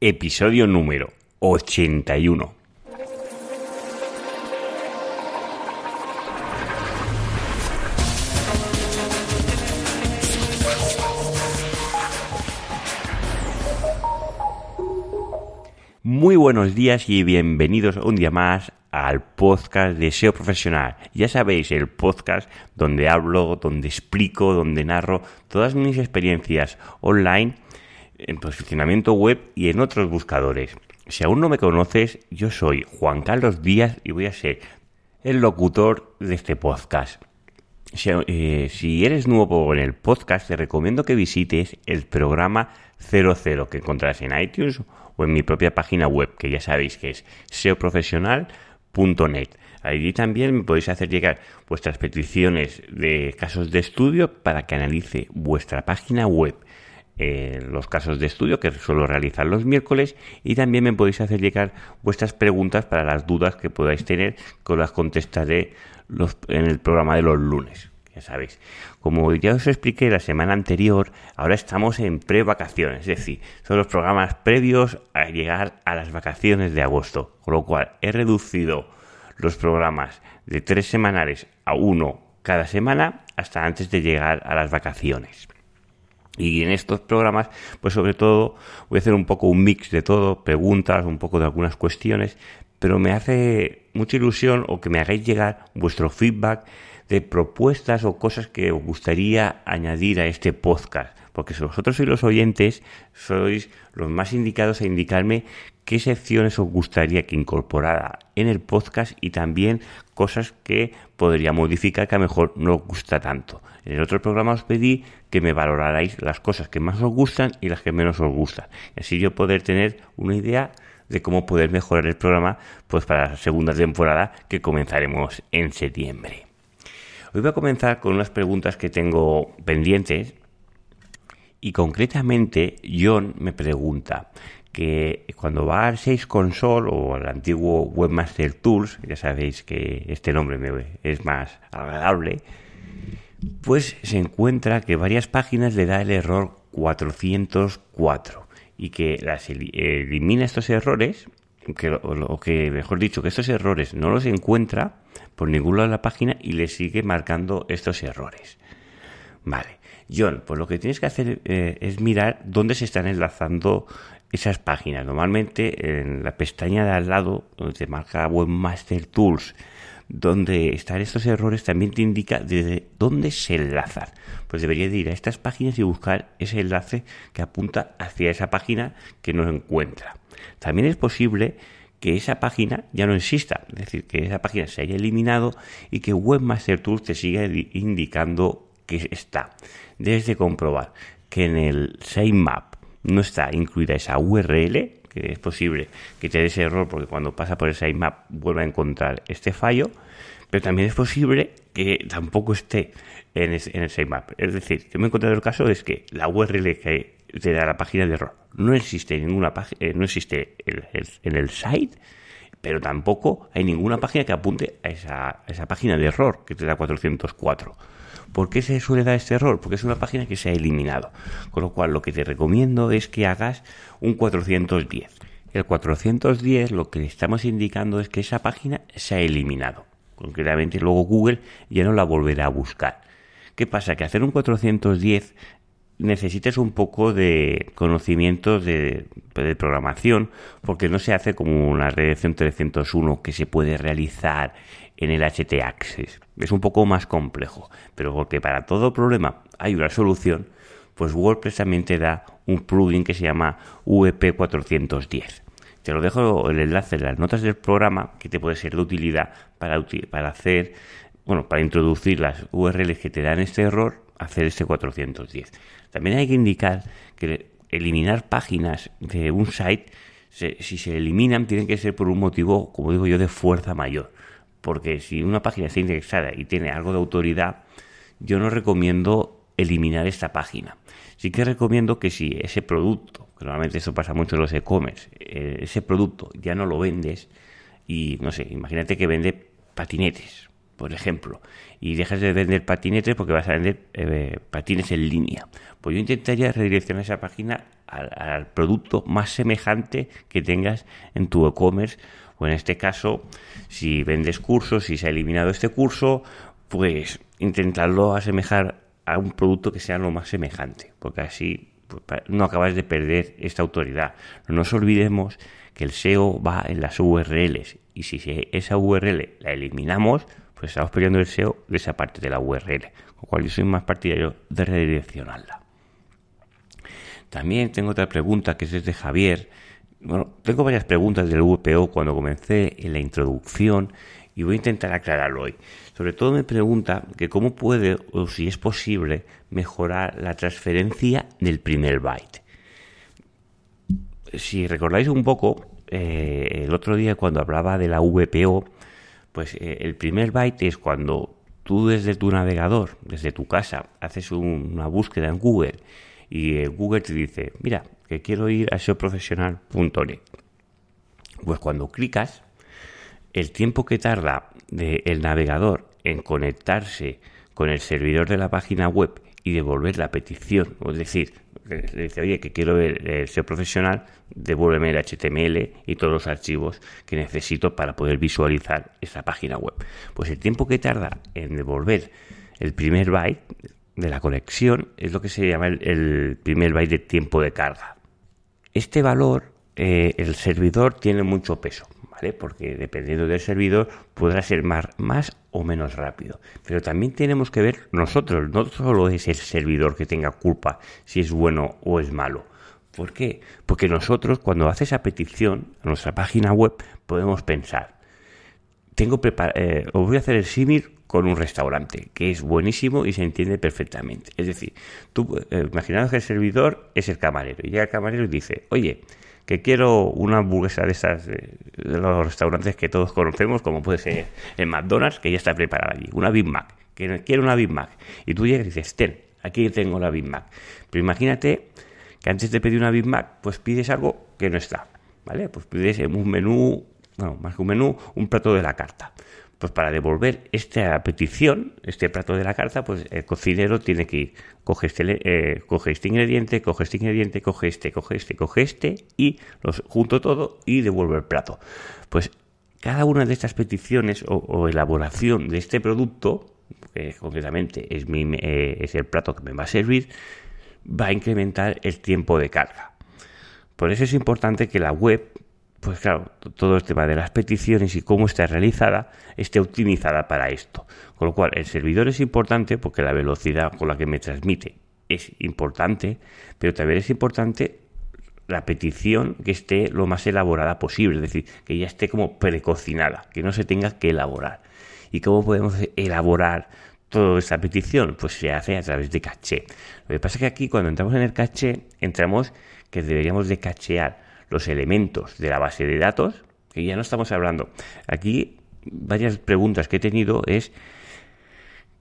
episodio número 81. Muy buenos días y bienvenidos un día más al podcast de SEO Profesional. Ya sabéis, el podcast donde hablo, donde explico, donde narro todas mis experiencias online en posicionamiento web y en otros buscadores. Si aún no me conoces, yo soy Juan Carlos Díaz y voy a ser el locutor de este podcast. Si, eh, eres nuevo en el podcast, te recomiendo que visites el programa 00 que encontrarás en iTunes o en mi propia página web, que ya sabéis que es seoprofesional.net. Allí también me podéis hacer llegar vuestras peticiones de casos de estudio para que analice vuestra página web los casos de estudio que suelo realizar los miércoles y también me podéis hacer llegar vuestras preguntas para las dudas que podáis tener que las contestaré los, en el programa de los lunes. Ya sabéis, como ya os expliqué la semana anterior, ahora estamos en pre-vacaciones, es decir, son los programas previos a llegar a las vacaciones de agosto, con lo cual he reducido los programas de tres semanales a uno cada semana hasta antes de llegar a las vacaciones. Y en estos programas, pues sobre todo voy a hacer un poco un mix de todo, preguntas, un poco de algunas cuestiones, pero me hace mucha ilusión o que me hagáis llegar vuestro feedback de propuestas o cosas que os gustaría añadir a este podcast. Porque vosotros sois los oyentes, sois los más indicados a indicarme qué secciones os gustaría que incorporara en el podcast y también cosas que podría modificar que a lo mejor no os gusta tanto. En el otro programa os pedí que me valorarais las cosas que más os gustan y las que menos os gustan. Y así yo poder tener una idea de cómo poder mejorar el programa pues para la segunda temporada que comenzaremos en septiembre. Hoy voy a comenzar con unas preguntas que tengo pendientes y concretamente John me pregunta que cuando va al 6 Console o al antiguo Webmaster Tools, ya sabéis que este nombre es más agradable, pues se encuentra que varias páginas le da el error 404 y que las elimina estos errores, o que mejor dicho, que estos errores no los encuentra por ningún lado de la página y le sigue marcando estos errores. Vale, John, pues lo que tienes que hacer eh, es mirar dónde se están enlazando esas páginas. Normalmente en la pestaña de al lado, donde te marca Webmaster Tools, donde están estos errores, también te indica desde dónde se enlazan. Pues debería de ir a estas páginas y buscar ese enlace que apunta hacia esa página que no encuentra. También es posible que esa página ya no exista, es decir, que esa página se haya eliminado y que Webmaster Tools te siga indicando que está. Debes de comprobar que en el sitemap no está incluida esa URL, que es posible que te dé ese error porque cuando pasa por el sitemap vuelva a encontrar este fallo, pero también es posible que tampoco esté en, el sitemap. Es decir, que me he encontrado el caso es que la URL que te da la página de error no existe en ninguna página, eh, no existe en el site, pero tampoco hay ninguna página que apunte a esa, a esa página de error que te da 404. ¿Por qué se suele dar este error? Porque es una página que se ha eliminado. Con lo cual, lo que te recomiendo es que hagas un 410. El 410 lo que estamos indicando es que esa página se ha eliminado. Concretamente, luego Google ya no la volverá a buscar. ¿Qué pasa? Que hacer un 410 necesitas un poco de conocimiento de, programación porque no se hace como una redención 301 que se puede realizar en el HT Access. Es un poco más complejo, pero porque para todo problema hay una solución, pues WordPress también te da un plugin que se llama VP410. Te lo dejo el enlace en las notas del programa que te puede ser de utilidad para, para hacer, bueno, para introducir las URLs que te dan este error, hacer este 410. También hay que indicar que eliminar páginas de un site, si se eliminan, tienen que ser por un motivo, como digo yo, de fuerza mayor porque si una página está indexada y tiene algo de autoridad, yo no recomiendo eliminar esta página. Sí que recomiendo que si ese producto, que normalmente eso pasa mucho en los e-commerce, eh, ese producto ya no lo vendes y no sé, imagínate que vende patinetes, por ejemplo, y dejas de vender patinetes porque vas a vender eh, patines en línea. Pues yo intentaría redireccionar esa página al, producto más semejante que tengas en tu e-commerce o en este caso, si vendes cursos, si se ha eliminado este curso, pues intentarlo asemejar a un producto que sea lo más semejante, porque así pues, no acabas de perder esta autoridad. No nos olvidemos que el SEO va en las URLs y si esa URL la eliminamos, pues estamos perdiendo el SEO de esa parte de la URL, con lo cual yo soy más partidario de redireccionarla. También tengo otra pregunta que es desde Javier. Bueno, tengo varias preguntas del VPO cuando comencé en la introducción y voy a intentar aclararlo hoy. Sobre todo me pregunta que cómo puede o si es posible mejorar la transferencia del primer byte. Si recordáis un poco, eh, el otro día cuando hablaba de la VPO, pues eh, el primer byte es cuando tú desde tu navegador, desde tu casa, haces una búsqueda en Google y eh, Google te dice, mira, que quiero ir a seoprofesional.net. Pues cuando clicas, el tiempo que tarda el navegador en conectarse con el servidor de la página web y devolver la petición, es decir, le dice, oye, que quiero ver el profesional, devuélveme el HTML y todos los archivos que necesito para poder visualizar esa página web. Pues el tiempo que tarda en devolver el primer byte de la conexión es lo que se llama el, primer byte de tiempo de carga. Este valor, eh, el servidor tiene mucho peso. ¿Vale? Porque dependiendo del servidor podrá ser más, más o menos rápido. Pero también tenemos que ver nosotros, no solo es el servidor que tenga culpa si es bueno o es malo. ¿Por qué? Porque nosotros cuando hace esa petición a nuestra página web podemos pensar, tengo eh, os voy a hacer el símil con un restaurante, que es buenísimo y se entiende perfectamente. Es decir, tú eh, imaginaos que el servidor es el camarero y llega el camarero y dice, oye, que quiero una hamburguesa de esas de, los restaurantes que todos conocemos, como puede ser el McDonald's, que ya está preparada allí, una Big Mac, que quiero una Big Mac. Y tú llegas y dices, ten, aquí tengo la Big Mac. Pero imagínate que antes de pedir una Big Mac, pues pides algo que no está, ¿vale? Pues pides un menú, bueno, más que un menú, un plato de la carta. Pues para devolver esta petición, este plato de la carta, pues el cocinero tiene que ir, coge este, eh, coge este ingrediente, coge este ingrediente, coge este, coge este, coge este y los junto todo y devuelve el plato. Pues cada una de estas peticiones o, elaboración de este producto, que concretamente eh, es el plato que me va a servir, va a incrementar el tiempo de carga. Por eso es importante que la web pues claro, todo el tema de las peticiones y cómo está realizada esté optimizada para esto. Con lo cual, el servidor es importante porque la velocidad con la que me transmite es importante, pero también es importante la petición que esté lo más elaborada posible, es decir, que ya esté como precocinada, que no se tenga que elaborar. ¿Y cómo podemos elaborar toda esta petición? Pues se hace a través de caché. Lo que pasa es que aquí cuando entramos en el caché, entramos que deberíamos de cachear los elementos de la base de datos, que ya no estamos hablando. Aquí varias preguntas que he tenido es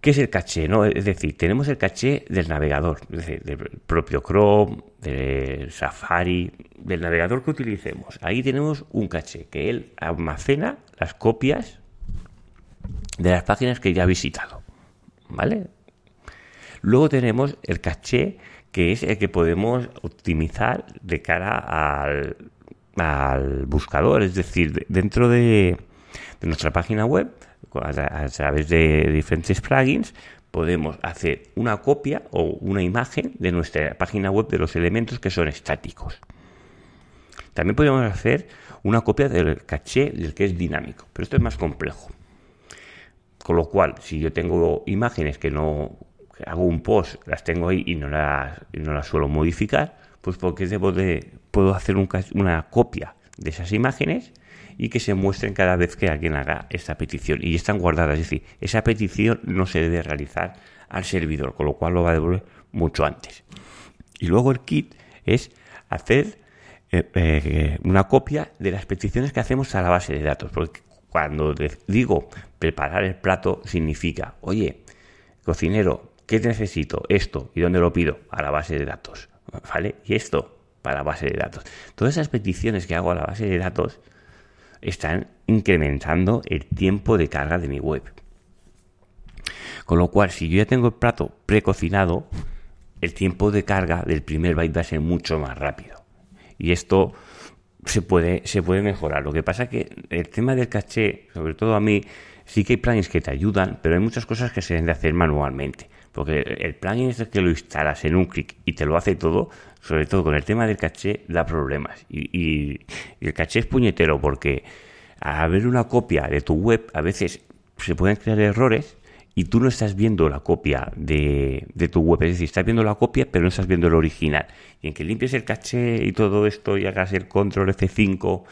¿Qué es el caché? No? Es decir, tenemos el caché del navegador, es decir, del propio Chrome, del Safari, del navegador que utilicemos. Ahí tenemos un caché que él almacena las copias de las páginas que ya ha visitado. ¿Vale? Luego tenemos el caché que es el que podemos optimizar de cara al, buscador, es decir, dentro de, nuestra página web, a, través de diferentes plugins, podemos hacer una copia o una imagen de nuestra página web de los elementos que son estáticos. También podemos hacer una copia del caché del que es dinámico, pero esto es más complejo. Con lo cual, si yo tengo imágenes que no hago un post, las tengo ahí y no las, no las suelo modificar, pues porque debo de, puedo hacer una copia de esas imágenes y que se muestren cada vez que alguien haga esta petición y están guardadas. Es decir, esa petición no se debe realizar al servidor, con lo cual lo va a devolver mucho antes. Y luego el kit es hacer eh, eh, una copia de las peticiones que hacemos a la base de datos. Porque cuando digo preparar el plato significa, oye, cocinero, ¿Qué necesito? Esto. ¿Y dónde lo pido? A la base de datos. ¿Vale? Y esto para la base de datos. Todas esas peticiones que hago a la base de datos están incrementando el tiempo de carga de mi web. Con lo cual, si yo ya tengo el plato precocinado, el tiempo de carga del primer byte va a ser mucho más rápido. Y esto se puede, se puede mejorar. Lo que pasa es que el tema del caché, sobre todo a mí, sí que hay plugins que te ayudan, pero hay muchas cosas que se deben de hacer manualmente. Porque el plugin es que lo instalas en un clic y te lo hace todo, sobre todo con el tema del caché, da problemas. Y, y el caché es puñetero porque al ver una copia de tu web, a veces se pueden crear errores y tú no estás viendo la copia de, tu web, es decir, estás viendo la copia pero no estás viendo el original. Y en que limpies el caché y todo esto y hagas el control F5,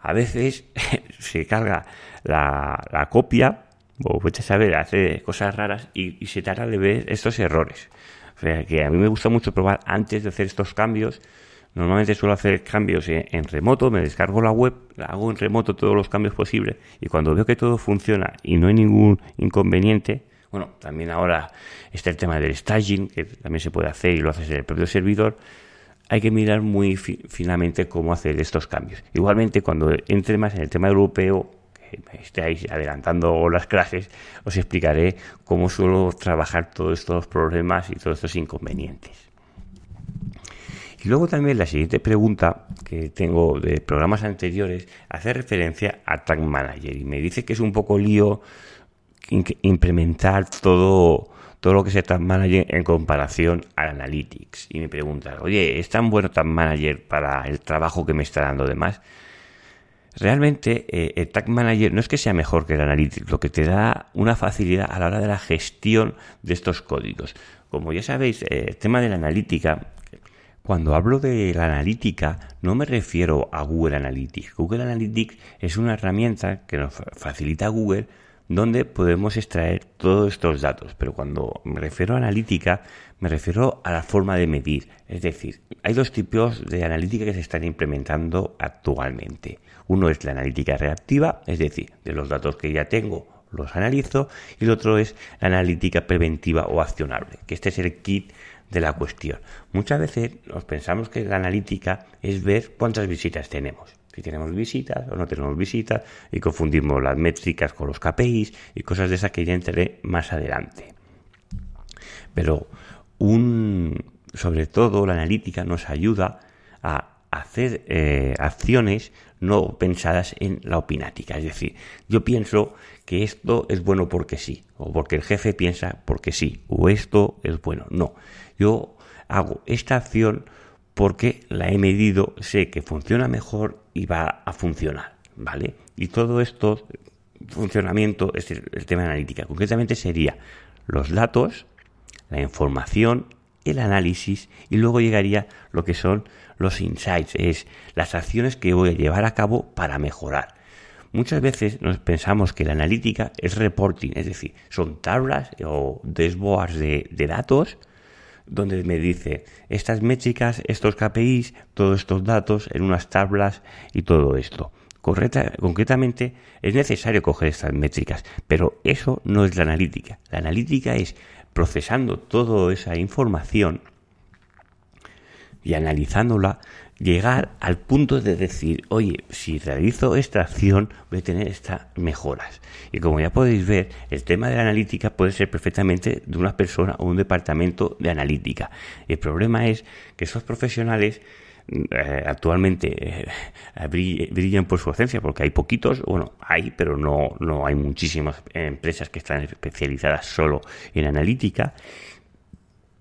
a veces se carga la, copia, o a saber, hace cosas raras y, se trata de ver estos errores. O sea, que a mí me gusta mucho probar antes de hacer estos cambios. Normalmente suelo hacer cambios en, remoto, me descargo la web, hago en remoto todos los cambios posibles y cuando veo que todo funciona y no hay ningún inconveniente, bueno, también ahora está el tema del staging, que también se puede hacer y lo haces en el propio servidor. Hay que mirar muy finamente cómo hacer estos cambios. Igualmente, cuando entre más en el tema europeo, estáis adelantando las clases, os explicaré cómo suelo trabajar todos estos problemas y todos estos inconvenientes. Y luego también la siguiente pregunta que tengo de programas anteriores hace referencia a Tag Manager y me dice que es un poco lío implementar todo, todo lo que es Tag Manager en comparación al Analytics. Y me pregunta, oye, ¿es tan bueno Tag Manager para el trabajo que me está dando de más? Realmente eh, el Tag Manager no es que sea mejor que el Analytics, lo que te da una facilidad a la hora de la gestión de estos códigos. Como ya sabéis, eh, el tema de la analítica, cuando hablo de la analítica no me refiero a Google Analytics. Google Analytics es una herramienta que nos facilita Google donde podemos extraer todos estos datos. Pero cuando me refiero a analítica, me refiero a la forma de medir. Es decir, hay dos tipos de analítica que se están implementando actualmente. Uno es la analítica reactiva, es decir, de los datos que ya tengo los analizo, y el otro es la analítica preventiva o accionable, que este es el kit de la cuestión. Muchas veces nos pensamos que la analítica es ver cuántas visitas tenemos si tenemos visitas o no tenemos visitas y confundimos las métricas con los KPIs y cosas de esas que ya entraré más adelante. Pero un, sobre todo la analítica nos ayuda a hacer eh, acciones no pensadas en la opinática. Es decir, yo pienso que esto es bueno porque sí, o porque el jefe piensa porque sí, o esto es bueno. No, yo hago esta acción porque la he medido, sé que funciona mejor y va a funcionar, ¿vale? Y todo esto, funcionamiento, es el, tema de analítica. Concretamente sería los datos, la información, el análisis y luego llegaría lo que son los insights, es las acciones que voy a llevar a cabo para mejorar. Muchas veces nos pensamos que la analítica es reporting, es decir, son tablas o dashboards de, de datos donde me dice estas métricas, estos KPIs, todos estos datos en unas tablas y todo esto. Correcta, concretamente es necesario coger estas métricas, pero eso no es la analítica. La analítica es procesando toda esa información y analizándola, llegar al punto de decir, oye, si realizo esta acción voy a tener estas mejoras. Y como ya podéis ver, el tema de la analítica puede ser perfectamente de una persona o un departamento de analítica. El problema es que esos profesionales eh, actualmente eh, brillan por su ausencia porque hay poquitos, bueno, hay, pero no, no hay muchísimas empresas que están especializadas solo en analítica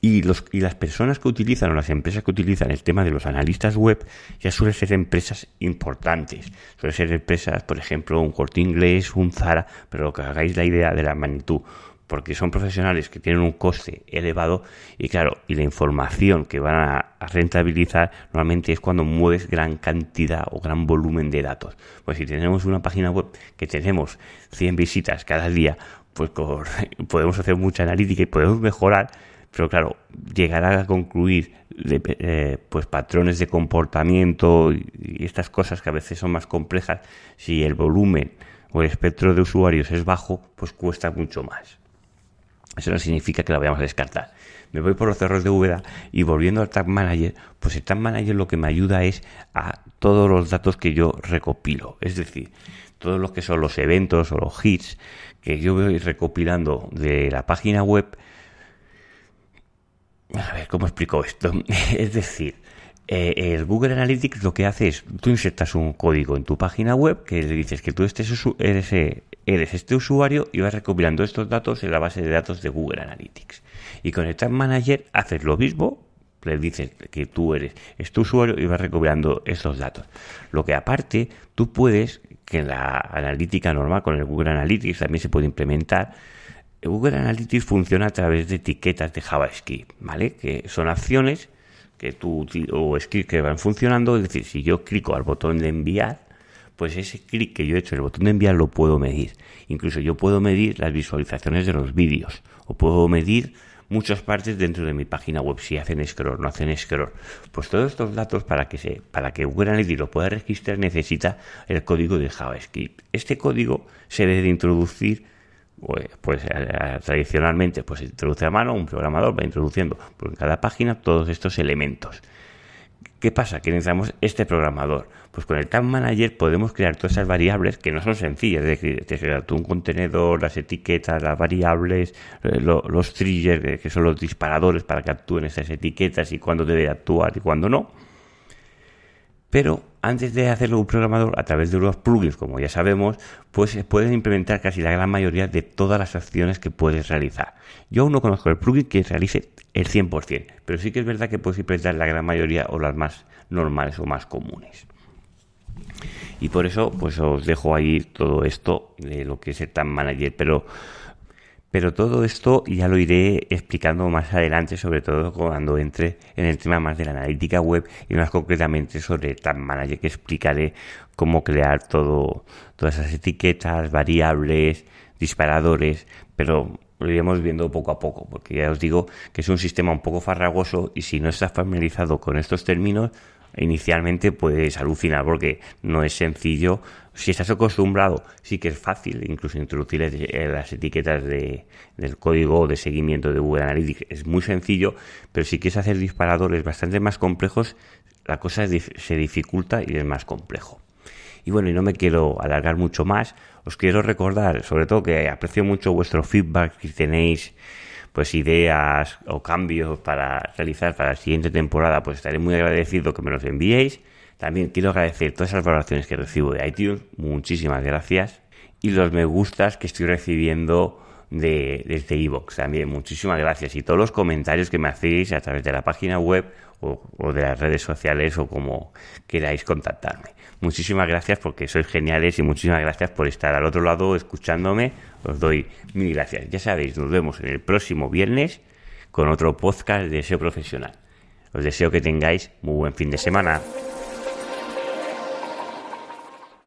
y, los, y las personas que utilizan o las empresas que utilizan el tema de los analistas web ya suelen ser empresas importantes. Suelen ser empresas, por ejemplo, un corte inglés, un Zara, pero que hagáis la idea de la magnitud. Porque son profesionales que tienen un coste elevado y claro, y la información que van a, rentabilizar normalmente es cuando mueves gran cantidad o gran volumen de datos. Pues si tenemos una página web que tenemos 100 visitas cada día, pues podemos hacer mucha analítica y podemos mejorar pero claro, llegar a concluir eh, pues patrones de comportamiento y, estas cosas que a veces son más complejas, si el volumen o el espectro de usuarios es bajo, pues cuesta mucho más. Eso no significa que la vayamos a descartar. Me voy por los cerros de Úbeda y volviendo al Tag Manager, pues el Tag Manager lo que me ayuda es a todos los datos que yo recopilo. Es decir, todos los que son los eventos o los hits que yo voy recopilando de la página web. A ver, ¿cómo explico esto? es decir, eh, el Google Analytics lo que hace es, tú insertas un código en tu página web que le dices que tú eres, eh, eres este usuario y vas recopilando estos datos en la base de datos de Google Analytics. Y con el Tag Manager haces lo mismo, le dices que tú eres este usuario y vas recopilando estos datos. Lo que aparte, tú puedes, que en la analítica normal con el Google Analytics también se puede implementar, Google Analytics funciona a través de etiquetas de JavaScript, ¿vale? Que son acciones que tú o scripts que van funcionando, es decir, si yo clico al botón de enviar, pues ese clic que yo he hecho en el botón de enviar lo puedo medir. Incluso yo puedo medir las visualizaciones de los vídeos o puedo medir muchas partes dentro de mi página web si hacen scroll, no hacen scroll. Pues todos estos datos para que se para que Google Analytics lo pueda registrar necesita el código de JavaScript. Este código se debe introducir pues, pues eh, tradicionalmente pues se introduce a mano, un programador va introduciendo por cada página todos estos elementos. ¿Qué pasa? Que necesitamos este programador. Pues con el Tag Manager podemos crear todas esas variables que no son sencillas. Es decir, tú un contenedor, las etiquetas, las variables, eh, los triggers, eh, que son los disparadores para que actúen esas etiquetas y cuándo debe actuar y cuándo no. Pero antes de hacerlo un programador a través de unos plugins, como ya sabemos, pues se pueden implementar casi la gran mayoría de todas las acciones que puedes realizar. Yo aún no conozco el plugin que realice el 100%, pero sí que es verdad que puedes implementar la gran mayoría o las más normales o más comunes. Y por eso, pues os dejo ahí todo esto de lo que es el Tag Manager, pero pero todo esto ya lo iré explicando más adelante, sobre todo cuando entre en el tema más de la analítica web y más concretamente sobre Tag Manager, que explicaré cómo crear todo, todas esas etiquetas, variables, disparadores, pero lo iremos viendo poco a poco, porque ya os digo que es un sistema un poco farragoso y si no estás familiarizado con estos términos, inicialmente puedes alucinar porque no es sencillo. Si estás acostumbrado, sí que es fácil, incluso introducir las etiquetas de, del código de seguimiento de Google Analytics es muy sencillo, pero si quieres hacer disparadores bastante más complejos, la cosa se dificulta y es más complejo. Y bueno, y no me quiero alargar mucho más, os quiero recordar, sobre todo que aprecio mucho vuestro feedback que tenéis pues ideas o cambios para realizar para la siguiente temporada, pues estaré muy agradecido que me los enviéis. También quiero agradecer todas esas valoraciones que recibo de iTunes, muchísimas gracias. Y los me gustas que estoy recibiendo de, desde iVoox también, muchísimas gracias. Y todos los comentarios que me hacéis a través de la página web o, o de las redes sociales o como queráis contactarme. Muchísimas gracias porque sois geniales y muchísimas gracias por estar al otro lado escuchándome os doy mil gracias. Ya sabéis, nos vemos en el próximo viernes con otro podcast de SEO profesional. Os deseo que tengáis muy buen fin de semana.